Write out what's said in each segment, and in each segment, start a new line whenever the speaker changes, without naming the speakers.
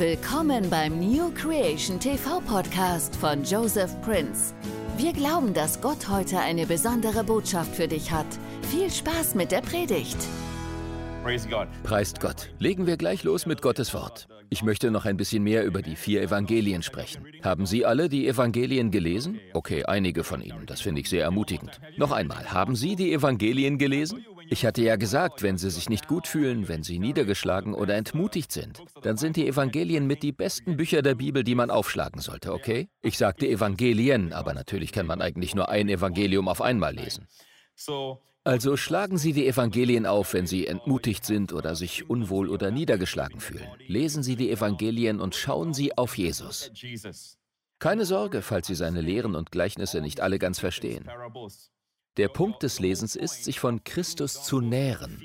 Willkommen beim New Creation TV Podcast von Joseph Prince. Wir glauben, dass Gott heute eine besondere Botschaft für dich hat. Viel Spaß mit der Predigt.
Preist Gott. Legen wir gleich los mit Gottes Wort. Ich möchte noch ein bisschen mehr über die vier Evangelien sprechen. Haben Sie alle die Evangelien gelesen? Okay, einige von Ihnen. Das finde ich sehr ermutigend. Noch einmal, haben Sie die Evangelien gelesen? Ich hatte ja gesagt, wenn Sie sich nicht gut fühlen, wenn Sie niedergeschlagen oder entmutigt sind, dann sind die Evangelien mit die besten Bücher der Bibel, die man aufschlagen sollte, okay? Ich sagte Evangelien, aber natürlich kann man eigentlich nur ein Evangelium auf einmal lesen. Also schlagen Sie die Evangelien auf, wenn Sie entmutigt sind oder sich unwohl oder niedergeschlagen fühlen. Lesen Sie die Evangelien und schauen Sie auf Jesus. Keine Sorge, falls Sie seine Lehren und Gleichnisse nicht alle ganz verstehen. Der Punkt des Lesens ist, sich von Christus zu nähren.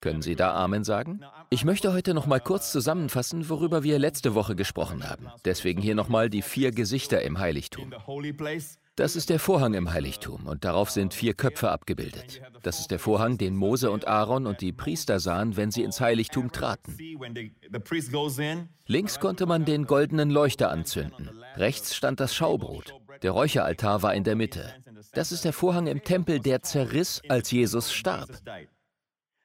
Können Sie da Amen sagen? Ich möchte heute noch mal kurz zusammenfassen, worüber wir letzte Woche gesprochen haben. Deswegen hier noch mal die vier Gesichter im Heiligtum. Das ist der Vorhang im Heiligtum und darauf sind vier Köpfe abgebildet. Das ist der Vorhang, den Mose und Aaron und die Priester sahen, wenn sie ins Heiligtum traten. Links konnte man den goldenen Leuchter anzünden. Rechts stand das Schaubrot. Der Räucheraltar war in der Mitte. Das ist der Vorhang im Tempel, der zerriss, als Jesus starb.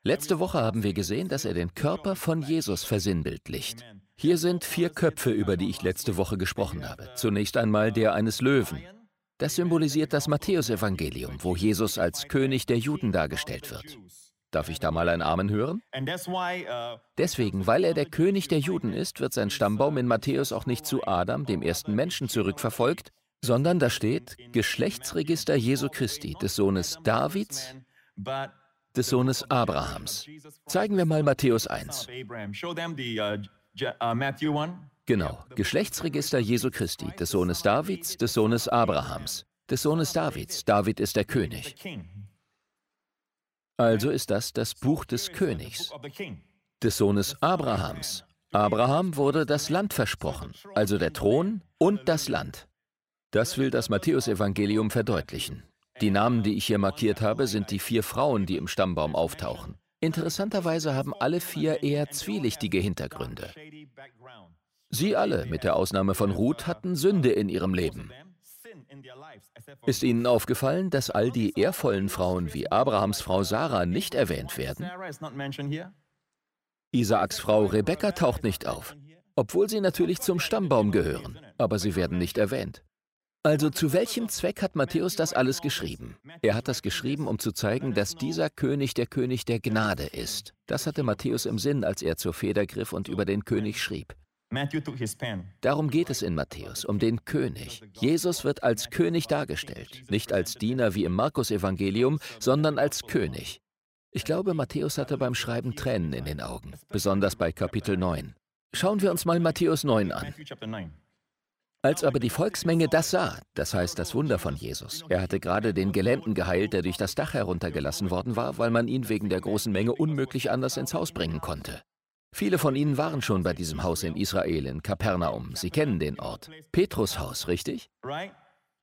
Letzte Woche haben wir gesehen, dass er den Körper von Jesus versinnbildlicht. Hier sind vier Köpfe, über die ich letzte Woche gesprochen habe. Zunächst einmal der eines Löwen. Das symbolisiert das Matthäusevangelium, wo Jesus als König der Juden dargestellt wird. Darf ich da mal ein Amen hören? Deswegen, weil er der König der Juden ist, wird sein Stammbaum in Matthäus auch nicht zu Adam, dem ersten Menschen, zurückverfolgt, sondern da steht Geschlechtsregister Jesu Christi, des Sohnes Davids, des Sohnes Abrahams. Zeigen wir mal Matthäus 1. Genau, Geschlechtsregister Jesu Christi, des Sohnes Davids, des Sohnes Abrahams, des Sohnes Davids. David ist der König. Also ist das das Buch des Königs, des Sohnes Abrahams. Abraham wurde das Land versprochen, also der Thron und das Land. Das will das Matthäusevangelium verdeutlichen. Die Namen, die ich hier markiert habe, sind die vier Frauen, die im Stammbaum auftauchen. Interessanterweise haben alle vier eher zwielichtige Hintergründe. Sie alle, mit der Ausnahme von Ruth, hatten Sünde in ihrem Leben. Ist Ihnen aufgefallen, dass all die ehrvollen Frauen wie Abrahams Frau Sarah nicht erwähnt werden? Isaaks Frau Rebekka taucht nicht auf, obwohl sie natürlich zum Stammbaum gehören, aber sie werden nicht erwähnt. Also zu welchem Zweck hat Matthäus das alles geschrieben? Er hat das geschrieben, um zu zeigen, dass dieser König der König der Gnade ist. Das hatte Matthäus im Sinn, als er zur Feder griff und über den König schrieb. Darum geht es in Matthäus, um den König. Jesus wird als König dargestellt, nicht als Diener wie im Markus-Evangelium, sondern als König. Ich glaube, Matthäus hatte beim Schreiben Tränen in den Augen, besonders bei Kapitel 9. Schauen wir uns mal Matthäus 9 an. Als aber die Volksmenge das sah, das heißt das Wunder von Jesus, er hatte gerade den Gelähmten geheilt, der durch das Dach heruntergelassen worden war, weil man ihn wegen der großen Menge unmöglich anders ins Haus bringen konnte. Viele von Ihnen waren schon bei diesem Haus in Israel, in Kapernaum. Sie kennen den Ort. Petrus Haus, richtig?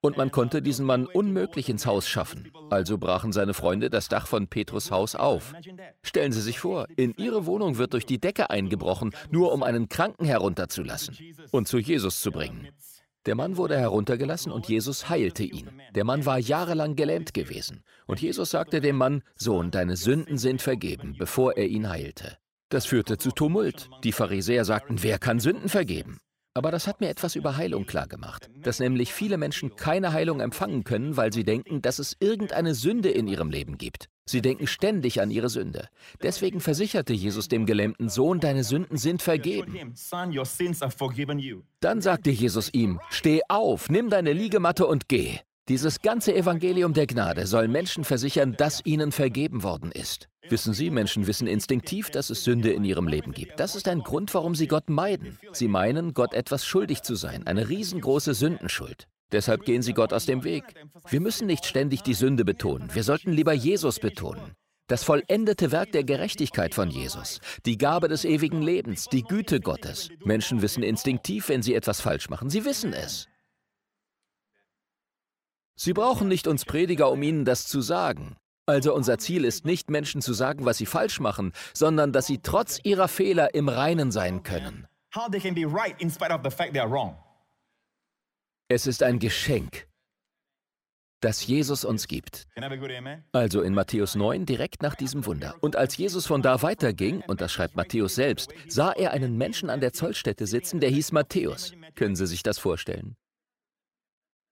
Und man konnte diesen Mann unmöglich ins Haus schaffen. Also brachen seine Freunde das Dach von Petrus Haus auf. Stellen Sie sich vor, in Ihre Wohnung wird durch die Decke eingebrochen, nur um einen Kranken herunterzulassen und zu Jesus zu bringen. Der Mann wurde heruntergelassen und Jesus heilte ihn. Der Mann war jahrelang gelähmt gewesen. Und Jesus sagte dem Mann, Sohn, deine Sünden sind vergeben, bevor er ihn heilte. Das führte zu Tumult. Die Pharisäer sagten, wer kann Sünden vergeben? Aber das hat mir etwas über Heilung klargemacht, dass nämlich viele Menschen keine Heilung empfangen können, weil sie denken, dass es irgendeine Sünde in ihrem Leben gibt. Sie denken ständig an ihre Sünde. Deswegen versicherte Jesus dem gelähmten Sohn, deine Sünden sind vergeben. Dann sagte Jesus ihm, steh auf, nimm deine Liegematte und geh. Dieses ganze Evangelium der Gnade soll Menschen versichern, dass ihnen vergeben worden ist. Wissen Sie, Menschen wissen instinktiv, dass es Sünde in ihrem Leben gibt. Das ist ein Grund, warum sie Gott meiden. Sie meinen, Gott etwas schuldig zu sein, eine riesengroße Sündenschuld. Deshalb gehen sie Gott aus dem Weg. Wir müssen nicht ständig die Sünde betonen, wir sollten lieber Jesus betonen. Das vollendete Werk der Gerechtigkeit von Jesus, die Gabe des ewigen Lebens, die Güte Gottes. Menschen wissen instinktiv, wenn sie etwas falsch machen. Sie wissen es. Sie brauchen nicht uns Prediger, um ihnen das zu sagen. Also unser Ziel ist nicht, Menschen zu sagen, was sie falsch machen, sondern dass sie trotz ihrer Fehler im Reinen sein können. Es ist ein Geschenk, das Jesus uns gibt. Also in Matthäus 9 direkt nach diesem Wunder. Und als Jesus von da weiterging, und das schreibt Matthäus selbst, sah er einen Menschen an der Zollstätte sitzen, der hieß Matthäus. Können Sie sich das vorstellen?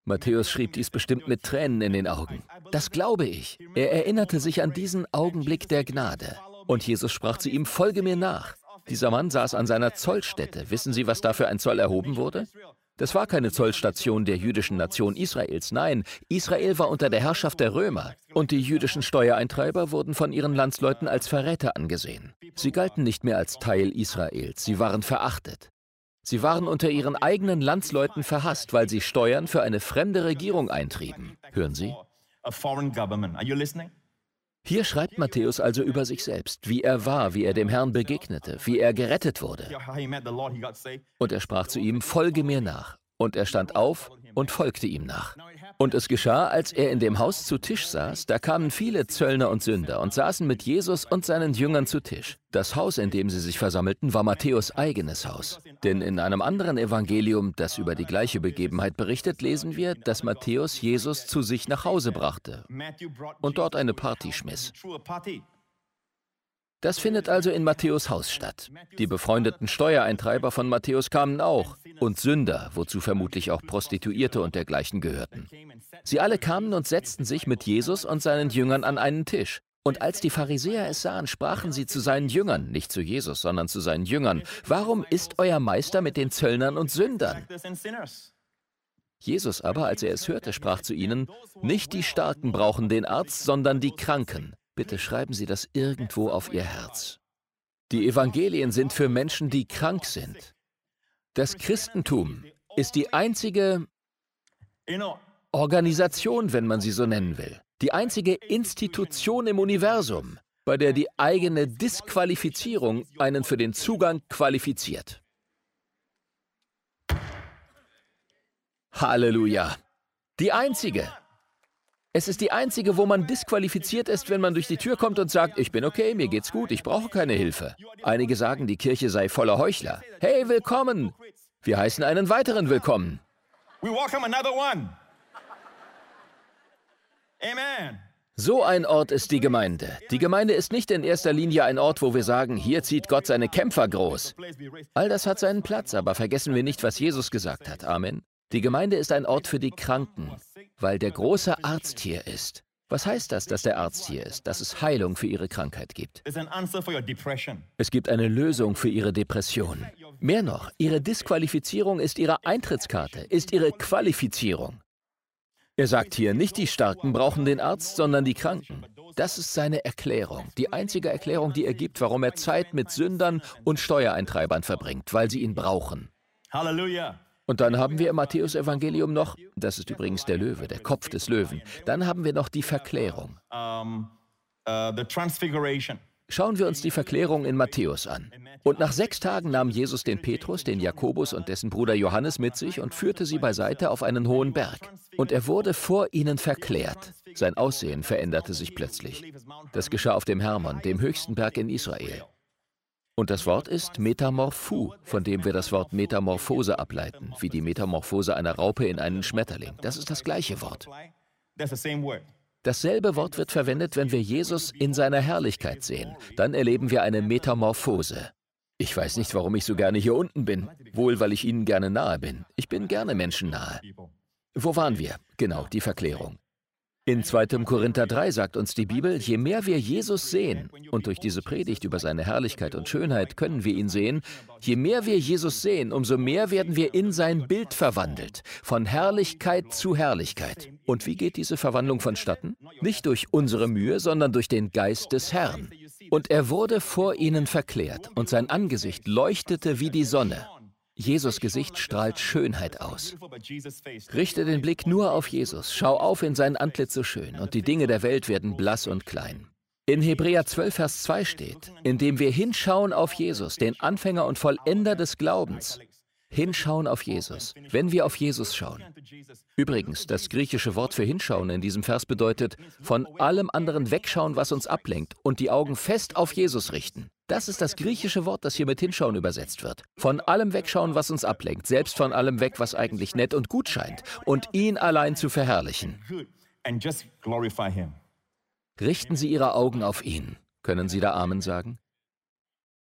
Matthäus schrieb dies bestimmt mit Tränen in den Augen. Das glaube ich. Er erinnerte sich an diesen Augenblick der Gnade. Und Jesus sprach zu ihm, folge mir nach. Dieser Mann saß an seiner Zollstätte. Wissen Sie, was da für ein Zoll erhoben wurde? Das war keine Zollstation der jüdischen Nation Israels. Nein, Israel war unter der Herrschaft der Römer. Und die jüdischen Steuereintreiber wurden von ihren Landsleuten als Verräter angesehen. Sie galten nicht mehr als Teil Israels. Sie waren verachtet. Sie waren unter ihren eigenen Landsleuten verhasst, weil sie Steuern für eine fremde Regierung eintrieben. Hören Sie? Hier schreibt Matthäus also über sich selbst, wie er war, wie er dem Herrn begegnete, wie er gerettet wurde. Und er sprach zu ihm, folge mir nach. Und er stand auf und folgte ihm nach. Und es geschah, als er in dem Haus zu Tisch saß, da kamen viele Zöllner und Sünder und saßen mit Jesus und seinen Jüngern zu Tisch. Das Haus, in dem sie sich versammelten, war Matthäus eigenes Haus. Denn in einem anderen Evangelium, das über die gleiche Begebenheit berichtet, lesen wir, dass Matthäus Jesus zu sich nach Hause brachte und dort eine Party schmiss. Das findet also in Matthäus Haus statt. Die befreundeten Steuereintreiber von Matthäus kamen auch und Sünder, wozu vermutlich auch Prostituierte und dergleichen gehörten. Sie alle kamen und setzten sich mit Jesus und seinen Jüngern an einen Tisch. Und als die Pharisäer es sahen, sprachen sie zu seinen Jüngern, nicht zu Jesus, sondern zu seinen Jüngern, warum ist euer Meister mit den Zöllnern und Sündern? Jesus aber, als er es hörte, sprach zu ihnen, nicht die Starken brauchen den Arzt, sondern die Kranken. Bitte schreiben Sie das irgendwo auf Ihr Herz. Die Evangelien sind für Menschen, die krank sind. Das Christentum ist die einzige Organisation, wenn man sie so nennen will, die einzige Institution im Universum, bei der die eigene Disqualifizierung einen für den Zugang qualifiziert. Halleluja. Die einzige. Es ist die einzige, wo man disqualifiziert ist, wenn man durch die Tür kommt und sagt, ich bin okay, mir geht's gut, ich brauche keine Hilfe. Einige sagen, die Kirche sei voller Heuchler. Hey, willkommen. Wir heißen einen weiteren willkommen. So ein Ort ist die Gemeinde. Die Gemeinde ist nicht in erster Linie ein Ort, wo wir sagen, hier zieht Gott seine Kämpfer groß. All das hat seinen Platz, aber vergessen wir nicht, was Jesus gesagt hat. Amen. Die Gemeinde ist ein Ort für die Kranken, weil der große Arzt hier ist. Was heißt das, dass der Arzt hier ist? Dass es Heilung für ihre Krankheit gibt. Es gibt eine Lösung für ihre Depression. Mehr noch, ihre Disqualifizierung ist ihre Eintrittskarte, ist ihre Qualifizierung. Er sagt hier, nicht die Starken brauchen den Arzt, sondern die Kranken. Das ist seine Erklärung, die einzige Erklärung, die er gibt, warum er Zeit mit Sündern und Steuereintreibern verbringt, weil sie ihn brauchen.
Hallelujah.
Und dann haben wir im Matthäus-Evangelium noch, das ist übrigens der Löwe, der Kopf des Löwen, dann haben wir noch die Verklärung.
Uh.
Schauen wir uns die Verklärung in Matthäus an. Und nach sechs Tagen nahm Jesus den Petrus, den Jakobus und dessen Bruder Johannes mit sich und führte sie beiseite auf einen hohen Berg. Und er wurde vor ihnen verklärt. Sein Aussehen veränderte sich plötzlich. Das geschah auf dem Hermon, dem höchsten Berg in Israel. Und das Wort ist Metamorphu, von dem wir das Wort Metamorphose ableiten, wie die Metamorphose einer Raupe in einen Schmetterling. Das ist das gleiche Wort. Dasselbe Wort wird verwendet, wenn wir Jesus in seiner Herrlichkeit sehen. Dann erleben wir eine Metamorphose. Ich weiß nicht, warum ich so gerne hier unten bin. Wohl, weil ich Ihnen gerne nahe bin. Ich bin gerne Menschen nahe. Wo waren wir? Genau, die Verklärung. In 2. Korinther 3 sagt uns die Bibel, je mehr wir Jesus sehen, und durch diese Predigt über seine Herrlichkeit und Schönheit können wir ihn sehen, je mehr wir Jesus sehen, umso mehr werden wir in sein Bild verwandelt, von Herrlichkeit zu Herrlichkeit. Und wie geht diese Verwandlung vonstatten? Nicht durch unsere Mühe, sondern durch den Geist des Herrn. Und er wurde vor ihnen verklärt, und sein Angesicht leuchtete wie die Sonne. Jesus Gesicht strahlt Schönheit aus. Richte den Blick nur auf Jesus, schau auf in sein Antlitz so schön, und die Dinge der Welt werden blass und klein. In Hebräer 12, Vers 2 steht, indem wir hinschauen auf Jesus, den Anfänger und Vollender des Glaubens. Hinschauen auf Jesus, wenn wir auf Jesus schauen. Übrigens, das griechische Wort für hinschauen in diesem Vers bedeutet, von allem anderen wegschauen, was uns ablenkt, und die Augen fest auf Jesus richten. Das ist das griechische Wort, das hier mit hinschauen übersetzt wird. Von allem wegschauen, was uns ablenkt, selbst von allem weg, was eigentlich nett und gut scheint, und ihn allein zu verherrlichen. Richten Sie Ihre Augen auf ihn. Können Sie da Amen sagen?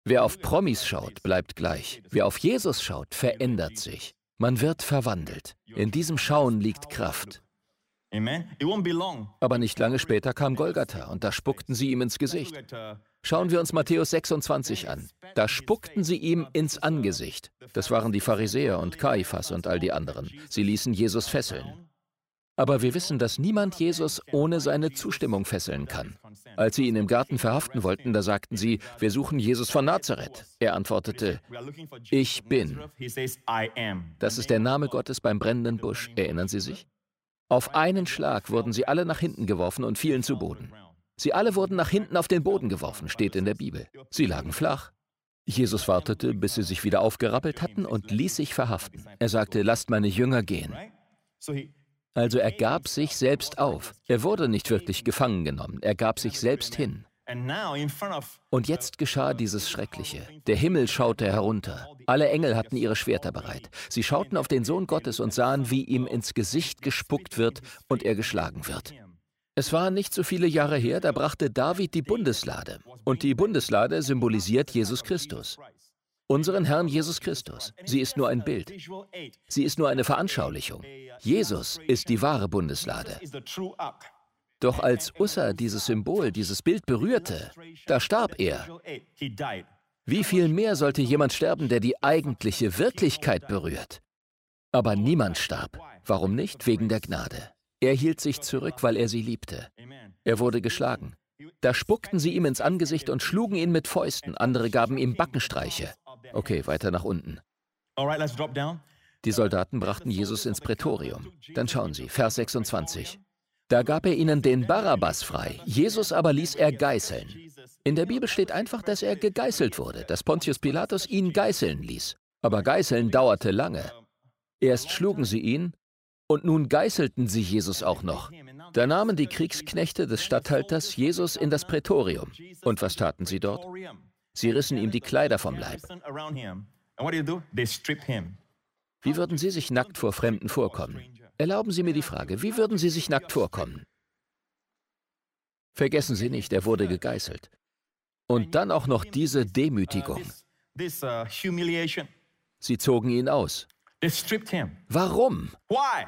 Wer auf Promis schaut, bleibt gleich. Wer auf Jesus schaut, verändert sich. Man wird verwandelt. In diesem Schauen liegt Kraft. Aber nicht lange später kam Golgatha und da spuckten sie ihm ins Gesicht. Schauen wir uns Matthäus 26 an. Da spuckten sie ihm ins Angesicht. Das waren die Pharisäer und Kaiphas und all die anderen. Sie ließen Jesus fesseln. Aber wir wissen, dass niemand Jesus ohne seine Zustimmung fesseln kann. Als sie ihn im Garten verhaften wollten, da sagten sie, wir suchen Jesus von Nazareth. Er antwortete, ich bin. Das ist der Name Gottes beim brennenden Busch. Erinnern Sie sich? Auf einen Schlag wurden sie alle nach hinten geworfen und fielen zu Boden. Sie alle wurden nach hinten auf den Boden geworfen, steht in der Bibel. Sie lagen flach. Jesus wartete, bis sie sich wieder aufgerappelt hatten und ließ sich verhaften. Er sagte, lasst meine Jünger gehen. Also er gab sich selbst auf. Er wurde nicht wirklich gefangen genommen, er gab sich selbst hin. Und jetzt geschah dieses Schreckliche. Der Himmel schaute herunter. Alle Engel hatten ihre Schwerter bereit. Sie schauten auf den Sohn Gottes und sahen, wie ihm ins Gesicht gespuckt wird und er geschlagen wird. Es waren nicht so viele Jahre her, da brachte David die Bundeslade. Und die Bundeslade symbolisiert Jesus Christus. Unseren Herrn Jesus Christus. Sie ist nur ein Bild. Sie ist nur eine Veranschaulichung. Jesus ist die wahre Bundeslade. Doch als Ussa dieses Symbol, dieses Bild berührte, da starb er. Wie viel mehr sollte jemand sterben, der die eigentliche Wirklichkeit berührt? Aber niemand starb. Warum nicht? Wegen der Gnade. Er hielt sich zurück, weil er sie liebte. Er wurde geschlagen. Da spuckten sie ihm ins Angesicht und schlugen ihn mit Fäusten, andere gaben ihm Backenstreiche. Okay, weiter nach unten. Die Soldaten brachten Jesus ins Prätorium. Dann schauen Sie, Vers 26. Da gab er ihnen den Barabbas frei, Jesus aber ließ er geißeln. In der Bibel steht einfach, dass er gegeißelt wurde, dass Pontius Pilatus ihn geißeln ließ. Aber Geißeln dauerte lange. Erst schlugen sie ihn und nun geißelten sie Jesus auch noch. Da nahmen die Kriegsknechte des Statthalters Jesus in das Prätorium. Und was taten sie dort? Sie rissen ihm die Kleider vom Leib. Wie würden Sie sich nackt vor Fremden vorkommen? Erlauben Sie mir die Frage, wie würden Sie sich nackt vorkommen? Vergessen Sie nicht, er wurde gegeißelt. Und dann auch noch diese Demütigung.
Uh.
Sie zogen ihn aus. Warum?
Why?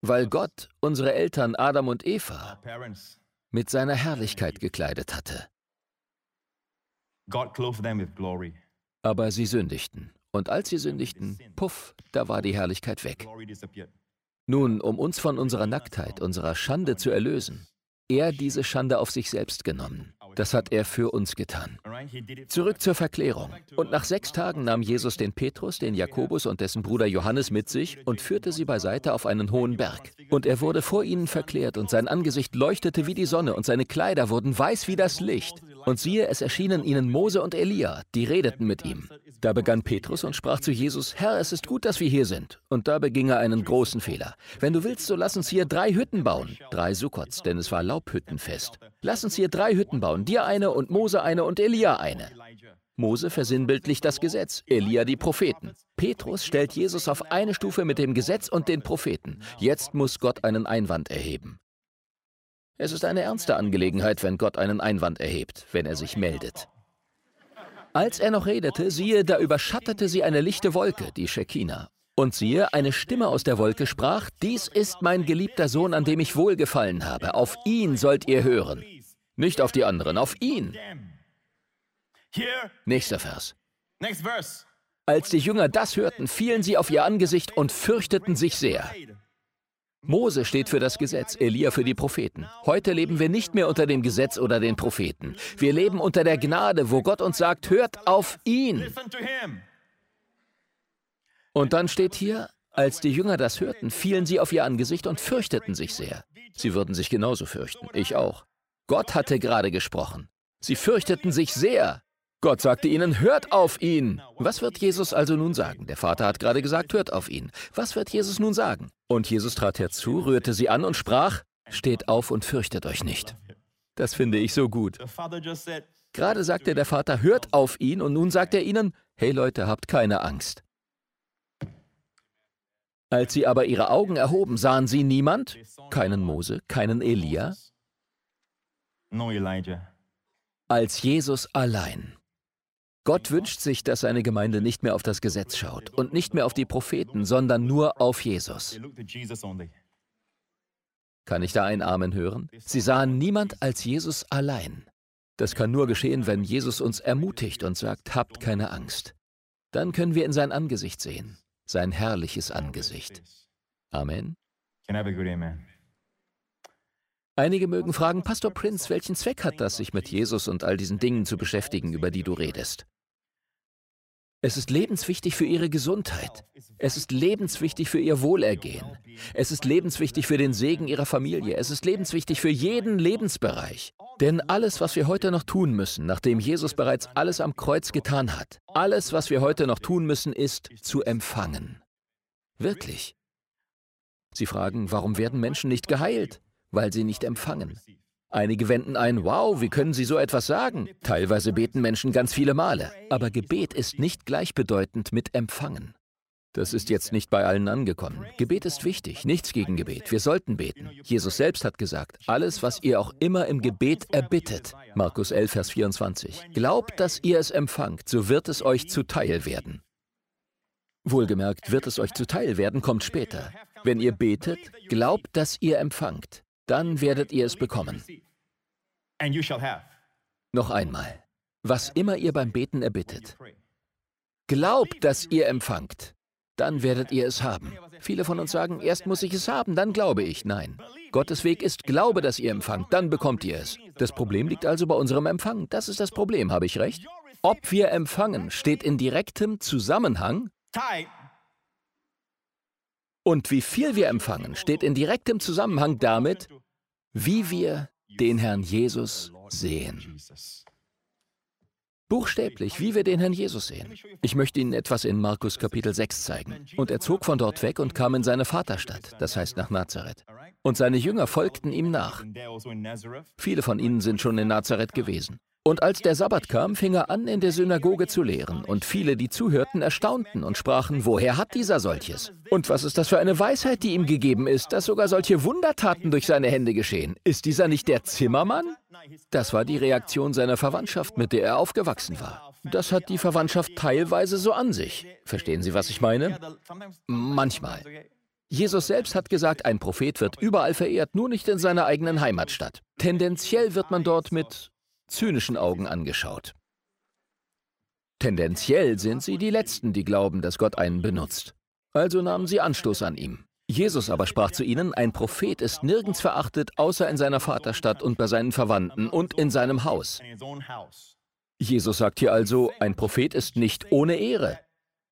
Weil Gott unsere Eltern Adam und Eva mit seiner Herrlichkeit gekleidet hatte. Aber sie sündigten. Und als sie sündigten, puff, da war die Herrlichkeit weg. Nun, um uns von unserer Nacktheit, unserer Schande zu erlösen, er diese Schande auf sich selbst genommen. Das hat er für uns getan. Zurück zur Verklärung. Und nach sechs Tagen nahm Jesus den Petrus, den Jakobus und dessen Bruder Johannes mit sich und führte sie beiseite auf einen hohen Berg. Und er wurde vor ihnen verklärt und sein Angesicht leuchtete wie die Sonne und seine Kleider wurden weiß wie das Licht. Und siehe, es erschienen ihnen Mose und Elia, die redeten mit ihm. Da begann Petrus und sprach zu Jesus, Herr, es ist gut, dass wir hier sind. Und da beging er einen großen Fehler. Wenn du willst, so lass uns hier drei Hütten bauen. Drei Sukkots, denn es war Laubhüttenfest. Lass uns hier drei Hütten bauen, dir eine und Mose eine und Elia eine. Mose versinnbildlicht das Gesetz, Elia die Propheten. Petrus stellt Jesus auf eine Stufe mit dem Gesetz und den Propheten. Jetzt muss Gott einen Einwand erheben. Es ist eine ernste Angelegenheit, wenn Gott einen Einwand erhebt, wenn er sich meldet. Als er noch redete, siehe, da überschattete sie eine lichte Wolke, die Shekinah. Und siehe, eine Stimme aus der Wolke sprach, Dies ist mein geliebter Sohn, an dem ich wohlgefallen habe. Auf ihn sollt ihr hören. Nicht auf die anderen, auf ihn. Nächster Vers. Als die Jünger das hörten, fielen sie auf ihr Angesicht und fürchteten sich sehr. Mose steht für das Gesetz, Elia für die Propheten. Heute leben wir nicht mehr unter dem Gesetz oder den Propheten. Wir leben unter der Gnade, wo Gott uns sagt, hört auf ihn. Und dann steht hier, als die Jünger das hörten, fielen sie auf ihr Angesicht und fürchteten sich sehr. Sie würden sich genauso fürchten, ich auch. Gott hatte gerade gesprochen. Sie fürchteten sich sehr. Gott sagte ihnen, hört auf ihn. Was wird Jesus also nun sagen? Der Vater hat gerade gesagt, hört auf ihn. Was wird Jesus nun sagen? Und Jesus trat herzu, rührte sie an und sprach, steht auf und fürchtet euch nicht. Das finde ich so gut. Gerade sagte der Vater, hört auf ihn, und nun sagt er ihnen, hey Leute, habt keine Angst. Als sie aber ihre Augen erhoben, sahen sie niemand, keinen Mose, keinen Elia, als Jesus allein. Gott wünscht sich, dass seine Gemeinde nicht mehr auf das Gesetz schaut und nicht mehr auf die Propheten, sondern nur auf Jesus. Kann ich da ein Amen hören? Sie sahen niemand als Jesus allein. Das kann nur geschehen, wenn Jesus uns ermutigt und sagt, habt keine Angst. Dann können wir in sein Angesicht sehen, sein herrliches Angesicht. Amen. Einige mögen fragen, Pastor Prince, welchen Zweck hat das, sich mit Jesus und all diesen Dingen zu beschäftigen, über die du redest? Es ist lebenswichtig für ihre Gesundheit. Es ist lebenswichtig für ihr Wohlergehen. Es ist lebenswichtig für den Segen ihrer Familie. Es ist lebenswichtig für jeden Lebensbereich. Denn alles, was wir heute noch tun müssen, nachdem Jesus bereits alles am Kreuz getan hat, alles, was wir heute noch tun müssen, ist zu empfangen. Wirklich. Sie fragen, warum werden Menschen nicht geheilt? Weil sie nicht empfangen. Einige wenden ein, wow, wie können Sie so etwas sagen? Teilweise beten Menschen ganz viele Male, aber Gebet ist nicht gleichbedeutend mit Empfangen. Das ist jetzt nicht bei allen angekommen. Gebet ist wichtig, nichts gegen Gebet. Wir sollten beten. Jesus selbst hat gesagt, alles, was ihr auch immer im Gebet erbittet. Markus 11, Vers 24. Glaubt, dass ihr es empfangt, so wird es euch zuteil werden. Wohlgemerkt, wird es euch zuteil werden, kommt später. Wenn ihr betet, glaubt, dass ihr empfangt. Dann werdet ihr es bekommen. Noch einmal. Was immer ihr beim Beten erbittet, glaubt, dass ihr empfangt. Dann werdet ihr es haben. Viele von uns sagen, erst muss ich es haben, dann glaube ich. Nein. Gottes Weg ist, glaube, dass ihr empfangt, dann bekommt ihr es. Das Problem liegt also bei unserem Empfang. Das ist das Problem, habe ich recht? Ob wir empfangen, steht in direktem Zusammenhang und wie viel wir empfangen, steht in direktem Zusammenhang damit, wie wir den Herrn Jesus sehen. Buchstäblich, wie wir den Herrn Jesus sehen. Ich möchte Ihnen etwas in Markus Kapitel 6 zeigen. Und er zog von dort weg und kam in seine Vaterstadt, das heißt nach Nazareth. Und seine Jünger folgten ihm nach. Viele von ihnen sind schon in Nazareth gewesen. Und als der Sabbat kam, fing er an, in der Synagoge zu lehren. Und viele, die zuhörten, erstaunten und sprachen, woher hat dieser solches? Und was ist das für eine Weisheit, die ihm gegeben ist, dass sogar solche Wundertaten durch seine Hände geschehen? Ist dieser nicht der Zimmermann? Das war die Reaktion seiner Verwandtschaft, mit der er aufgewachsen war. Das hat die Verwandtschaft teilweise so an sich. Verstehen Sie, was ich meine? Manchmal. Jesus selbst hat gesagt, ein Prophet wird überall verehrt, nur nicht in seiner eigenen Heimatstadt. Tendenziell wird man dort mit zynischen Augen angeschaut. Tendenziell sind sie die Letzten, die glauben, dass Gott einen benutzt. Also nahmen sie Anstoß an ihm. Jesus aber sprach zu ihnen, ein Prophet ist nirgends verachtet, außer in seiner Vaterstadt und bei seinen Verwandten und in seinem Haus. Jesus sagt hier also, ein Prophet ist nicht ohne Ehre.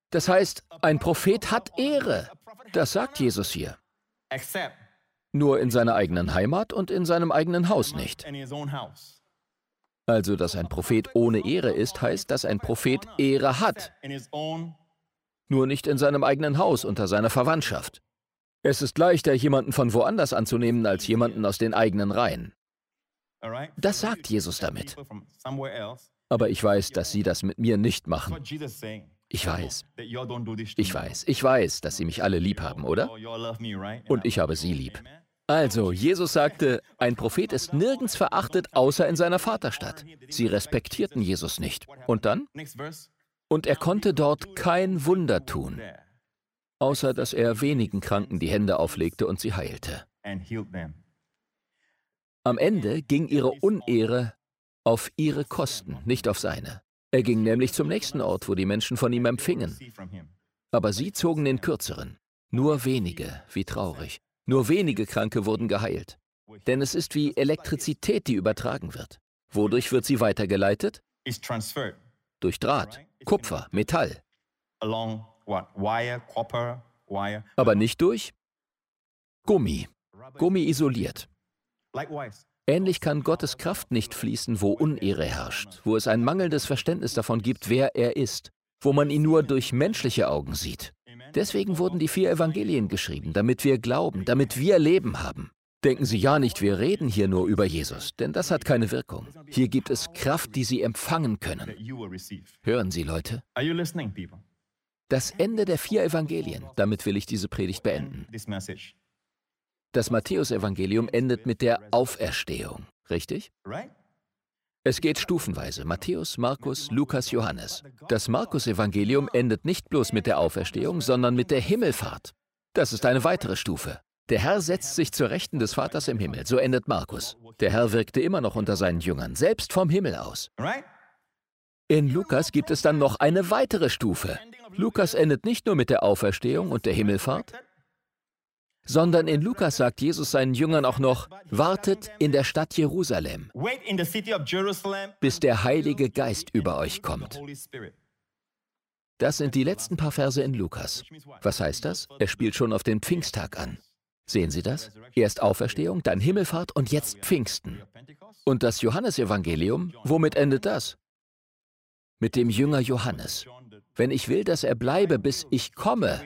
Das heißt, ein Prophet hat Ehre. Das sagt Jesus hier. Nur in seiner eigenen Heimat und in seinem eigenen Haus nicht. Also, dass ein Prophet ohne Ehre ist, heißt, dass ein Prophet Ehre hat, nur nicht in seinem eigenen Haus unter seiner Verwandtschaft. Es ist leichter, jemanden von woanders anzunehmen, als jemanden aus den eigenen Reihen. Das sagt Jesus damit. Aber ich weiß, dass Sie das mit mir nicht machen. Ich weiß. Ich weiß. Ich weiß, dass Sie mich alle lieb haben, oder? Und ich habe Sie lieb. Also, Jesus sagte, ein Prophet ist nirgends verachtet, außer in seiner Vaterstadt. Sie respektierten Jesus nicht. Und dann? Und er konnte dort kein Wunder tun, außer dass er wenigen Kranken die Hände auflegte und sie heilte. Am Ende ging ihre Unehre auf ihre Kosten, nicht auf seine. Er ging nämlich zum nächsten Ort, wo die Menschen von ihm empfingen. Aber sie zogen den kürzeren. Nur wenige, wie traurig. Nur wenige Kranke wurden geheilt. Denn es ist wie Elektrizität, die übertragen wird. Wodurch wird sie weitergeleitet? Durch Draht, Kupfer, Metall. Aber nicht durch Gummi. Gummi isoliert. Ähnlich kann Gottes Kraft nicht fließen, wo Unehre herrscht, wo es ein mangelndes Verständnis davon gibt, wer er ist, wo man ihn nur durch menschliche Augen sieht. Deswegen wurden die vier Evangelien geschrieben, damit wir glauben, damit wir Leben haben. Denken Sie ja nicht, wir reden hier nur über Jesus, denn das hat keine Wirkung. Hier gibt es Kraft, die Sie empfangen können. Hören Sie, Leute. Das Ende der vier Evangelien, damit will ich diese Predigt beenden. Das Matthäusevangelium endet mit der Auferstehung, richtig? Es geht stufenweise. Matthäus, Markus, Lukas, Johannes. Das Markus-Evangelium endet nicht bloß mit der Auferstehung, sondern mit der Himmelfahrt. Das ist eine weitere Stufe. Der Herr setzt sich zur Rechten des Vaters im Himmel. So endet Markus. Der Herr wirkte immer noch unter seinen Jüngern, selbst vom Himmel aus. In Lukas gibt es dann noch eine weitere Stufe. Lukas endet nicht nur mit der Auferstehung und der Himmelfahrt, sondern in Lukas sagt Jesus seinen Jüngern auch noch, wartet in der Stadt Jerusalem, bis der Heilige Geist über euch kommt. Das sind die letzten paar Verse in Lukas. Was heißt das? Er spielt schon auf den Pfingsttag an. Sehen Sie das? Erst Auferstehung, dann Himmelfahrt und jetzt Pfingsten. Und das Johannesevangelium, womit endet das? Mit dem Jünger Johannes. Wenn ich will, dass er bleibe, bis ich komme,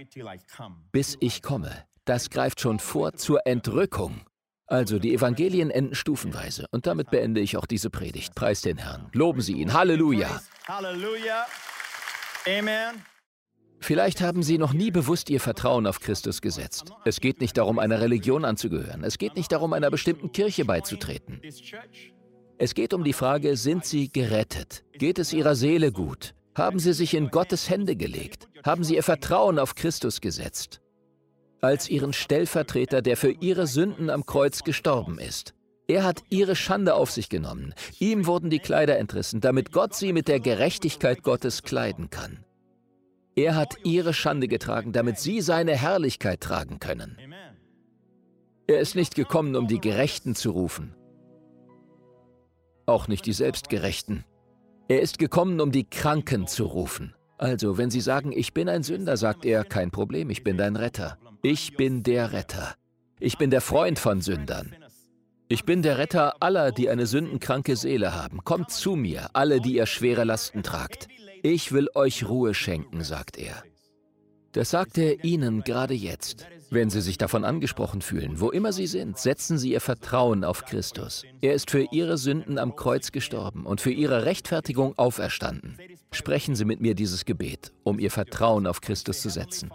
bis ich komme, das greift schon vor zur Entrückung. Also die Evangelien enden stufenweise. Und damit beende ich auch diese Predigt. Preis den Herrn. Loben Sie ihn. Halleluja. Halleluja. Amen. Vielleicht haben Sie noch nie bewusst Ihr Vertrauen auf Christus gesetzt. Es geht nicht darum, einer Religion anzugehören. Es geht nicht darum, einer bestimmten Kirche beizutreten. Es geht um die Frage, sind Sie gerettet? Geht es Ihrer Seele gut? Haben Sie sich in Gottes Hände gelegt? Haben Sie Ihr Vertrauen auf Christus gesetzt? Als Ihren Stellvertreter, der für Ihre Sünden am Kreuz gestorben ist. Er hat Ihre Schande auf sich genommen. Ihm wurden die Kleider entrissen, damit Gott Sie mit der Gerechtigkeit Gottes kleiden kann. Er hat ihre Schande getragen, damit sie seine Herrlichkeit tragen können. Er ist nicht gekommen, um die Gerechten zu rufen, auch nicht die Selbstgerechten. Er ist gekommen, um die Kranken zu rufen. Also, wenn Sie sagen, ich bin ein Sünder, sagt er, kein Problem, ich bin dein Retter. Ich bin der Retter. Ich bin der Freund von Sündern. Ich bin der Retter aller, die eine sündenkranke Seele haben. Kommt zu mir, alle, die ihr schwere Lasten tragt. Ich will euch Ruhe schenken, sagt er. Das sagt er Ihnen gerade jetzt. Wenn Sie sich davon angesprochen fühlen, wo immer Sie sind, setzen Sie Ihr Vertrauen auf Christus. Er ist für Ihre Sünden am Kreuz gestorben und für Ihre Rechtfertigung auferstanden. Sprechen Sie mit mir dieses Gebet, um Ihr Vertrauen auf Christus zu setzen.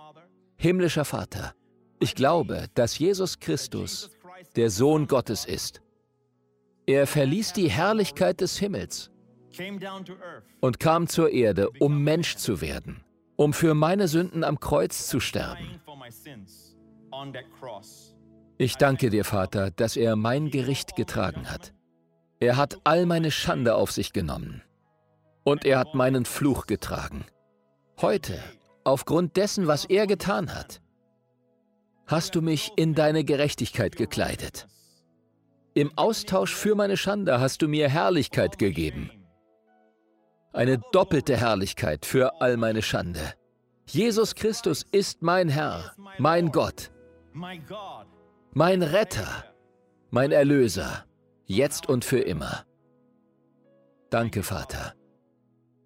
Himmlischer Vater, ich glaube, dass Jesus Christus der Sohn Gottes ist. Er verließ die Herrlichkeit des Himmels und kam zur Erde, um Mensch zu werden, um für meine Sünden am Kreuz zu sterben. Ich danke dir, Vater, dass er mein Gericht getragen hat. Er hat all meine Schande auf sich genommen. Und er hat meinen Fluch getragen. Heute, aufgrund dessen, was er getan hat, hast du mich in deine Gerechtigkeit gekleidet. Im Austausch für meine Schande hast du mir Herrlichkeit gegeben eine doppelte Herrlichkeit für all meine Schande. Jesus Christus ist mein Herr, mein Gott, mein Retter, mein Erlöser, jetzt und für immer. Danke, Vater.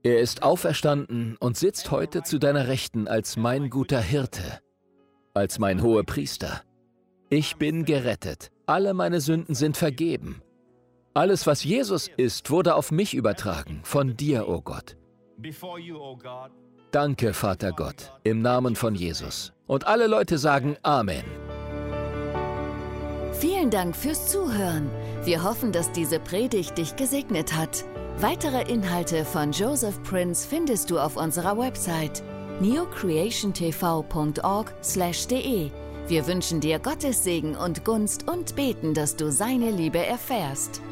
Er ist auferstanden und sitzt heute zu deiner Rechten als mein guter Hirte, als mein hoher Priester. Ich bin gerettet, alle meine Sünden sind vergeben alles, was Jesus ist, wurde auf mich übertragen, von dir, o oh Gott. Danke, Vater Gott, im Namen von Jesus. Und alle Leute sagen Amen.
Vielen Dank fürs Zuhören. Wir hoffen, dass diese Predigt dich gesegnet hat. Weitere Inhalte von Joseph Prince findest du auf unserer Website neocreationtv.org/de. Wir wünschen dir Gottes Segen und Gunst und beten, dass du seine Liebe erfährst.